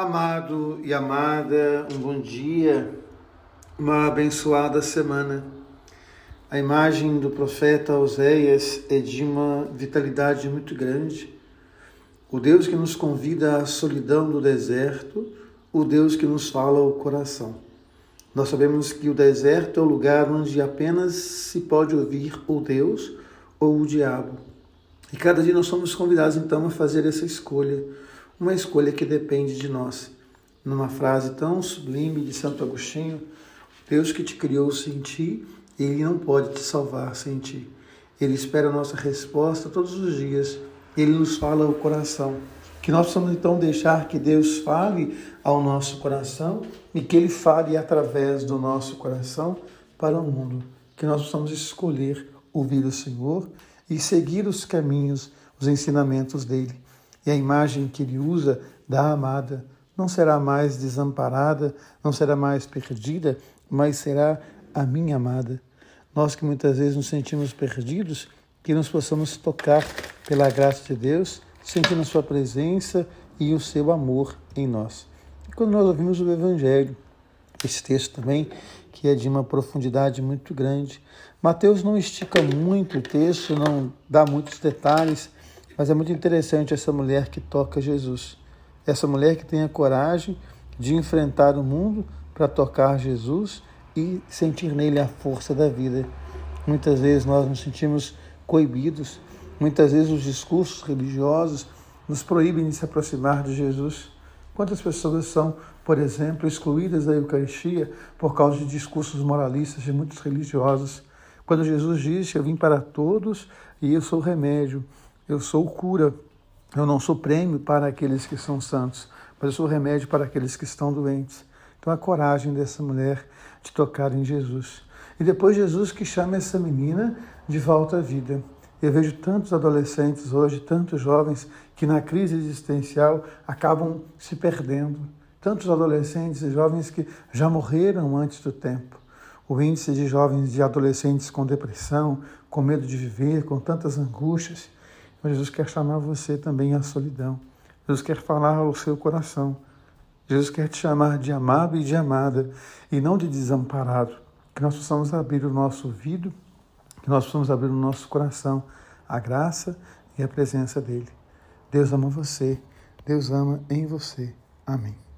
Amado e amada, um bom dia, uma abençoada semana. A imagem do profeta Oséias é de uma vitalidade muito grande. O Deus que nos convida à solidão do deserto, o Deus que nos fala o coração. Nós sabemos que o deserto é o lugar onde apenas se pode ouvir o Deus ou o diabo. E cada dia nós somos convidados então a fazer essa escolha uma escolha que depende de nós. Numa frase tão sublime de Santo Agostinho, Deus que te criou sem ti, ele não pode te salvar sem ti. Ele espera a nossa resposta todos os dias. Ele nos fala o coração. Que nós possamos então deixar que Deus fale ao nosso coração e que Ele fale através do nosso coração para o mundo. Que nós possamos escolher ouvir o Senhor e seguir os caminhos, os ensinamentos dele e a imagem que ele usa da amada não será mais desamparada, não será mais perdida, mas será a minha amada. Nós que muitas vezes nos sentimos perdidos, que nos possamos tocar pela graça de Deus, sentindo a sua presença e o seu amor em nós. E quando nós ouvimos o Evangelho, esse texto também, que é de uma profundidade muito grande. Mateus não estica muito o texto, não dá muitos detalhes, mas é muito interessante essa mulher que toca Jesus. Essa mulher que tem a coragem de enfrentar o mundo para tocar Jesus e sentir nele a força da vida. Muitas vezes nós nos sentimos coibidos, muitas vezes os discursos religiosos nos proíbem de se aproximar de Jesus. Quantas pessoas são, por exemplo, excluídas da Eucaristia por causa de discursos moralistas de muitos religiosos? Quando Jesus disse: Eu vim para todos e eu sou o remédio. Eu sou cura, eu não sou prêmio para aqueles que são santos, mas eu sou remédio para aqueles que estão doentes. Então a coragem dessa mulher de tocar em Jesus. E depois Jesus que chama essa menina de volta à vida. Eu vejo tantos adolescentes hoje, tantos jovens que na crise existencial acabam se perdendo. Tantos adolescentes e jovens que já morreram antes do tempo. O índice de jovens e adolescentes com depressão, com medo de viver, com tantas angústias. Mas Jesus quer chamar você também à solidão. Jesus quer falar ao seu coração. Jesus quer te chamar de amado e de amada, e não de desamparado. Que nós possamos abrir o nosso ouvido, que nós possamos abrir o nosso coração à graça e à presença dele. Deus ama você, Deus ama em você. Amém.